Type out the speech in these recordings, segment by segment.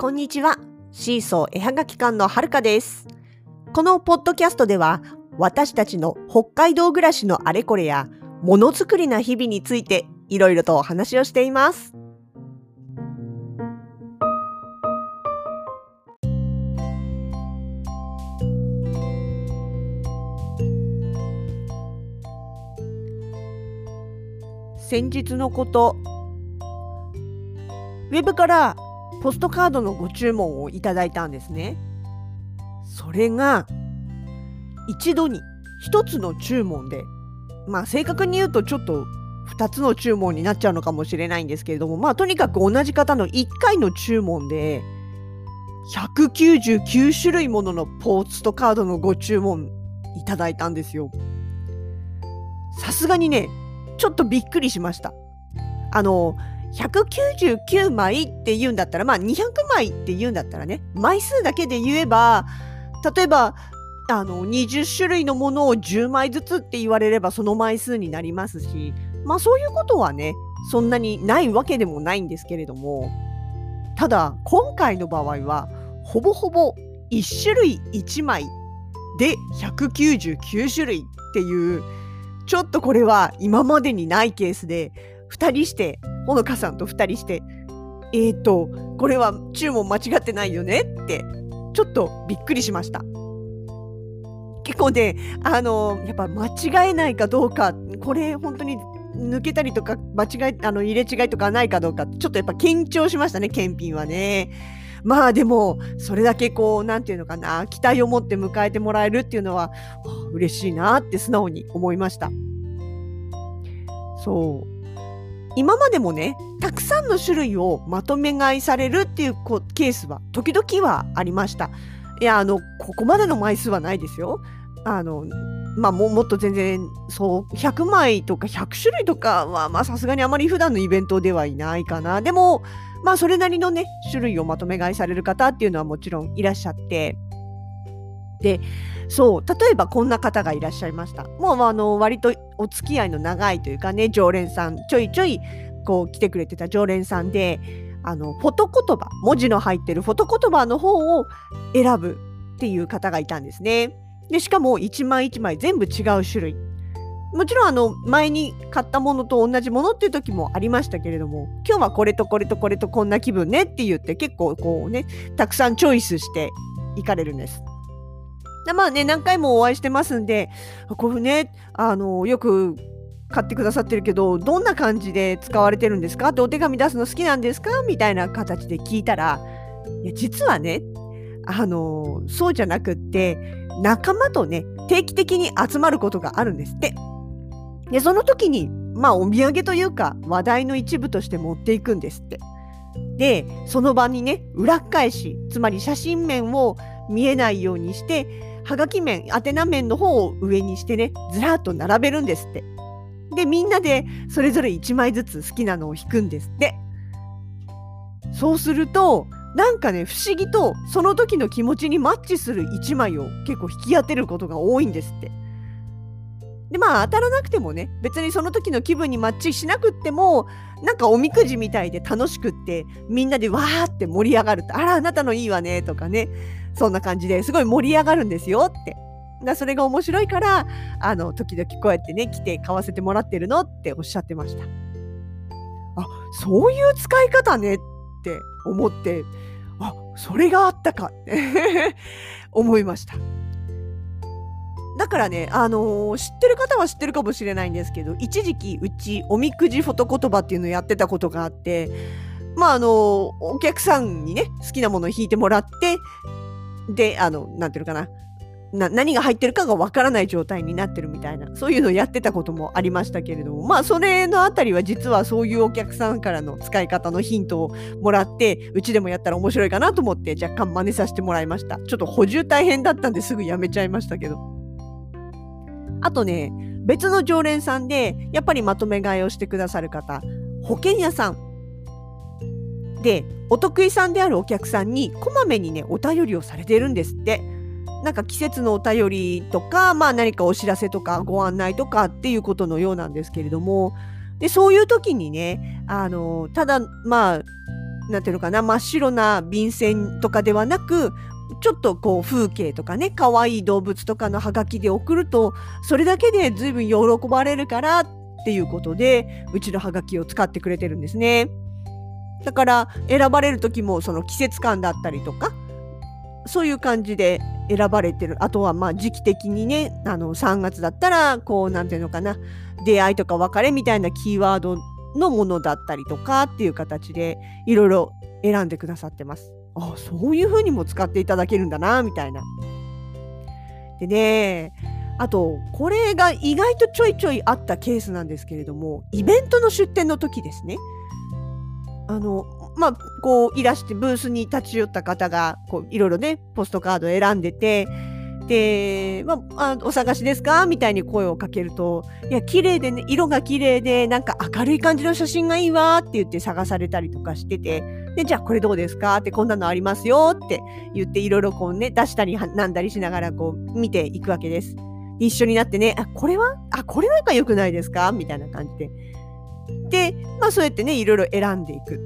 こんにちは。シーソー絵はがき館のはるかです。このポッドキャストでは、私たちの北海道暮らしのあれこれや、ものづくりな日々について、いろいろとお話をしています。先日のこと、ウェブからポストカードのご注文をいただいたんですね。それが一度に一つの注文で、まあ正確に言うとちょっと2つの注文になっちゃうのかもしれないんですけれども、まあとにかく同じ方の1回の注文で199種類もののポストカードのご注文いただいたんですよ。さすがにね、ちょっとびっくりしました。あの、199枚って言うんだったら、まあ200枚って言うんだったらね、枚数だけで言えば、例えば、あの、20種類のものを10枚ずつって言われればその枚数になりますし、まあそういうことはね、そんなにないわけでもないんですけれども、ただ、今回の場合は、ほぼほぼ1種類1枚で199種類っていう、ちょっとこれは今までにないケースで、2人して、ほのかさんと2人して、えーと、これは注文間違ってないよね？って、ちょっとびっくりしました。結構ね、あの、やっぱ間違えないかどうか、これ本当に抜けたりとか、間違い、あの、入れ違いとかないかどうか、ちょっとやっぱ緊張しましたね、検品はね。まあでも、それだけこう、なんていうのかな、期待を持って迎えてもらえるっていうのは、嬉しいなって素直に思いました。そう。今までもね、たくさんの種類をまとめ買いされるっていうこケースは時々はありました。いや、あの、ここまでの枚数はないですよ。あの、まあも、もっと全然、そう、100枚とか100種類とかは、まあさすがにあまり普段のイベントではいないかな。でも、まあそれなりのね、種類をまとめ買いされる方っていうのはもちろんいらっしゃって、で、そう、例えばこんな方がいらっしゃいました。もうあの、割とお付き合いの長いというかね、常連さん、ちょいちょいこう来てくれてた常連さんで、あの、フォト言葉、文字の入ってるフォト言葉の方を選ぶっていう方がいたんですね。で、しかも一枚一枚全部違う種類。もちろんあの、前に買ったものと同じものっていう時もありましたけれども、今日はこれとこれとこれとこんな気分ねって言って結構こうね、たくさんチョイスしていかれるんです。でまあね、何回もお会いしてますんで、これね、あの、よく買ってくださってるけど、どんな感じで使われてるんですか？ってお手紙出すの好きなんですか？みたいな形で聞いたら、いや、実はね、あの、そうじゃなくって、仲間とね、定期的に集まることがあるんですって。で、その時に、まあ、お土産というか、話題の一部として持っていくんですって。で、その場にね、裏返し、つまり写真面を見えないようにして、はがき面、宛名面の方を上にしてね、ずらっと並べるんですって。で、みんなでそれぞれ1枚ずつ好きなのを引くんですって。そうすると、なんかね、不思議とその時の気持ちにマッチする1枚を結構引き当てることが多いんですって。で、まあ当たらなくてもね、別にその時の気分にマッチしなくっても、なんかおみくじみたいで楽しくって、みんなでわーって盛り上がると、あら、あなたのいいわね、とかね、そんな感じですごい盛り上がるんですよって。だそれが面白いから、あの、時々こうやってね、来て買わせてもらってるのっておっしゃってました。あ、そういう使い方ねって思って、あ、それがあったかって 思いました。だからね、あのー知ってる方は知ってるかもしれないんですけど、一時期うちおみくじフォト言葉っていうのをやってたことがあって、まああのーお客さんにね、好きなものを引いてもらって、で、あの、なんていうのかな。な何が入ってるかがわからない状態になってるみたいなそういうのをやってたこともありましたけれどもまあそれのあたりは実はそういうお客さんからの使い方のヒントをもらってうちでもやったら面白いかなと思って若干真似させてもらいましたちょっと補充大変だったんですぐやめちゃいましたけどあとね別の常連さんでやっぱりまとめ買いをしてくださる方保険屋さん。でお得意さんであるお客さんにこまめにねお便りをされてるんですって。なんか季節のお便りとか、まあ何かお知らせとかご案内とかっていうことのようなんですけれども、で、そういう時にね、あの、ただ、まあ、なんていうのかな、真っ白な便箋とかではなく、ちょっとこう風景とかね、可愛い動物とかのハガキで送ると、それだけで随分喜ばれるからっていうことで、うちのハガキを使ってくれてるんですね。だから選ばれる時もその季節感だったりとか、そういう感じで選ばれてる。あとはまあ時期的にね、あの3月だったら、こうなんていうのかな、出会いとか別れみたいなキーワードのものだったりとかっていう形でいろいろ選んでくださってます。あそういう風にも使っていただけるんだなみたいな。でねあとこれが意外とちょいちょいあったケースなんですけれどもイベントの出店の時ですね。あのまあこういらしてブースに立ち寄った方がこういろいろねポストカード選んでてで、まあ、あお探しですか？みたいに声をかけると、いや、綺麗でね、色が綺麗で、なんか明るい感じの写真がいいわって言って探されたりとかしてて、で、じゃあこれどうですか？ってこんなのありますよって言っていろいろこうね、出したりなんだりしながらこう見ていくわけです。一緒になってね、あ、これは？あ、これなんか良くないですか？みたいな感じで。で、まあそうやってね、いろいろ選んでいく。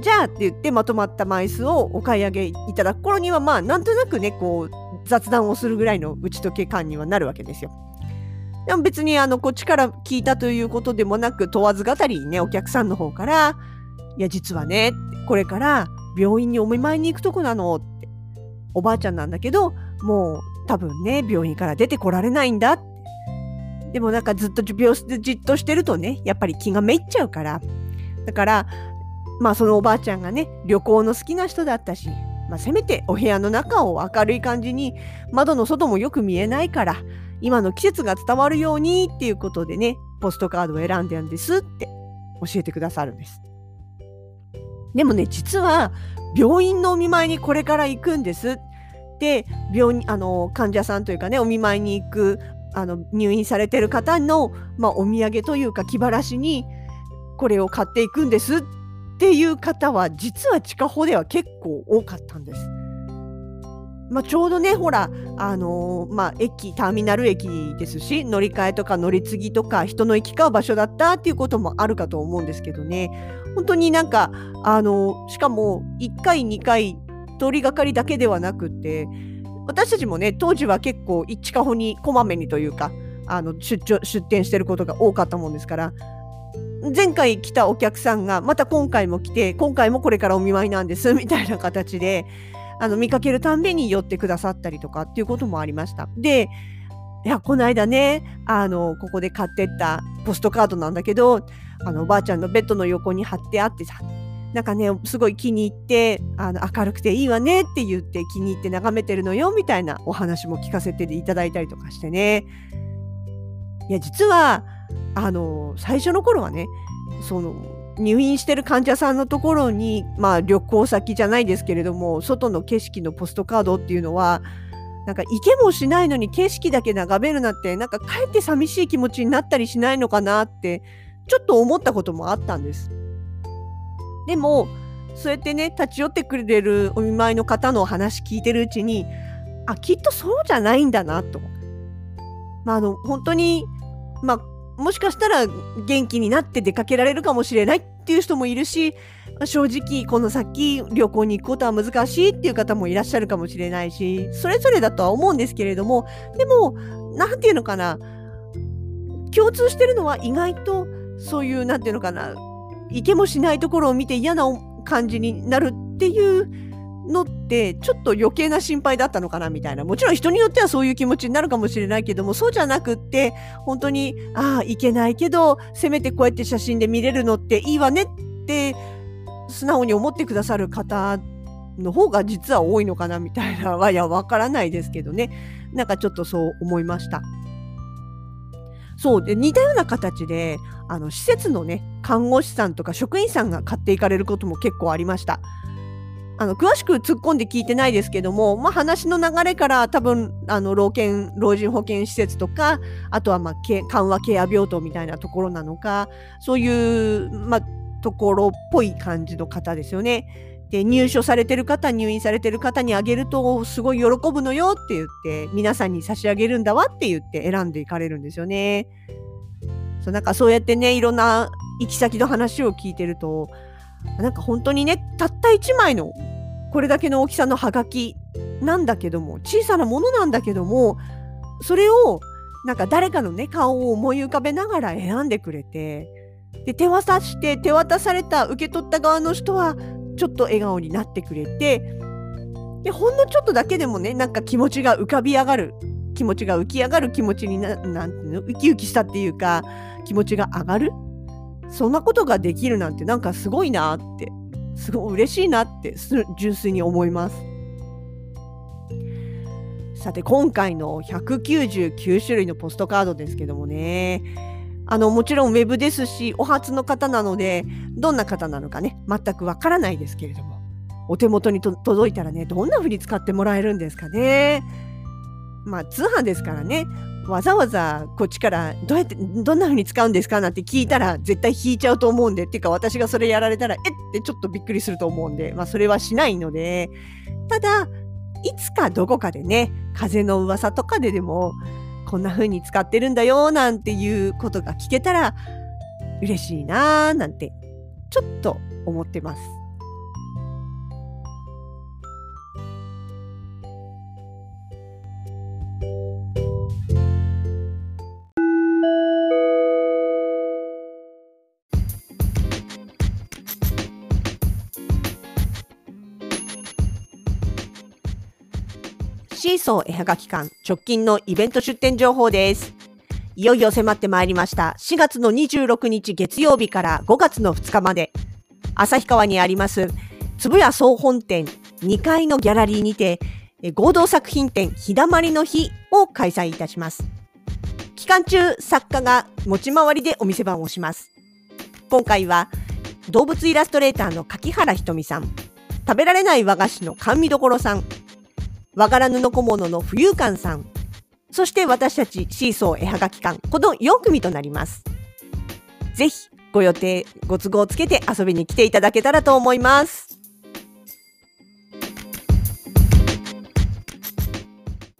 じゃあって言ってまとまった枚数をお買い上げいただく頃には、まあなんとなくね、こう、雑談をするぐらいの打ち解け感にはなるわけですよ。でも別にあのこっちから聞いたということでもなく問わず語りにねお客さんの方から「いや実はねこれから病院にお見舞いに行くとこなの」って。おばあちゃんなんだけどもう多分ね病院から出てこられないんだって。でもなんかずっと病室でじっとしてるとねやっぱり気がめいっちゃうから。だからまあそのおばあちゃんがね旅行の好きな人だったしまあ、せめてお部屋の中を明るい感じに窓の外もよく見えないから今の季節が伝わるようにっていうことでねポストカードを選んでるんですって教えてくださるんです。でもね実は病院のお見舞いにこれから行くんです。で病院あの患者さんというかねお見舞いに行くあの入院されてる方の、まあ、お土産というか気晴らしにこれを買っていくんです。っていう方は実は地下歩では結構多かったんです。まあ、ちょうどねほらあのー、まあ、駅ターミナル駅ですし乗り換えとか乗り継ぎとか人の行き交う場所だったっていうこともあるかと思うんですけどね。本当になんかあの、しかも1回2回通りがかりだけではなくて私たちもね当時は結構地下歩にこまめにというかあの出張出店してることが多かったもんですから前回来たお客さんがまた今回も来て今回もこれからお見舞いなんです みたいな形であの見かけるたんびに寄ってくださったりとかっていうこともありました。でいやこの間ねあのここで買ってったポストカードなんだけどあのおばあちゃんのベッドの横に貼ってあってさなんかねすごい気に入ってあの明るくていいわねって言って気に入って眺めてるのよみたいなお話も聞かせていただいたりとかしてね。いや実はあの最初の頃はねその入院してる患者さんのところに、まあ、旅行先じゃないですけれども外の景色のポストカードっていうのはなんか行けもしないのに景色だけ眺めるなってなんかかえって寂しい気持ちになったりしないのかなってちょっと思ったこともあったんです。でもそうやってね立ち寄ってくれるお見舞いの方の話聞いてるうちにあきっとそうじゃないんだなと。まあ、あの本当に、まあ、もしかしたら元気になって出かけられるかもしれないっていう人もいるし正直この先旅行に行くことは難しいっていう方もいらっしゃるかもしれないしそれぞれだとは思うんですけれどもでも何て言うのかな共通してるのは意外とそういう何て言うのかな行けもしないところを見て嫌な感じになるっていうのってちょっと余計な心配だったのかなみたいな。もちろん人によってはそういう気持ちになるかもしれないけどもそうじゃなくって本当にああいけないけどせめてこうやって写真で見れるのっていいわねって素直に思ってくださる方の方が実は多いのかなみたいな。はいやわからないですけどね。なんかちょっとそう思いました。そうで似たような形であの施設のね看護師さんとか職員さんが買っていかれることも結構ありました。あの詳しく突っ込んで聞いてないですけども、まあ、話の流れから多分あの老健老人保健施設とかあとはまあ緩和ケア病棟みたいなところなのかそういう、まあ、ところっぽい感じの方ですよね。で入所されてる方入院されてる方にあげるとすごい喜ぶのよって言って皆さんに差し上げるんだわって言って選んでいかれるんですよね。そうなんかそうやってねいろんな行き先の話を聞いてるとなんか本当にねたった1枚のこれだけの大きさのハガキなんだけども小さなものなんだけどもそれをなんか誰かのね顔を思い浮かべながら選んでくれてで手渡して手渡された受け取った側の人はちょっと笑顔になってくれてでほんのちょっとだけでもねなんか気持ちが浮かび上がる気持ちが浮き上がる気持ちにななんていうのウキウキしたっていうか気持ちが上がる？そんなことができるなんてなんかすごいなってすごい嬉しいなって純粋に思います。さて今回の199種類のポストカードですけどもねあのもちろんウェブですしお初の方なのでどんな方なのかね全くわからないですけれどもお手元に届いたらねどんな風に使ってもらえるんですかね。まあ通販ですからねわざわざこっちからどうやってどんな風に使うんですかなんて聞いたら絶対引いちゃうと思うんでっていうか私がそれやられたらえってちょっとびっくりすると思うんでまあそれはしないのでただいつかどこかでね風の噂とかででもこんな風に使ってるんだよなんていうことが聞けたら嬉しいなーなんてちょっと思ってます。シーソー絵はがき館直近のイベント出店情報です。いよいよ迫ってまいりました。4月の26日月曜日から5月の2日まで、旭川にあります、つ屋総本店2階のギャラリーにて、合同作品展日だまりの日を開催いたします。期間中、作家が持ち回りでお店番をします。今回は、動物イラストレーターの柿原ひとみさん、食べられない和菓子の甘味どころさん、和柄布小物の浮遊館さん、そして私たちシーソー絵はがき館、この4組となります。ぜひご予定、ご都合をつけて遊びに来ていただけたらと思います。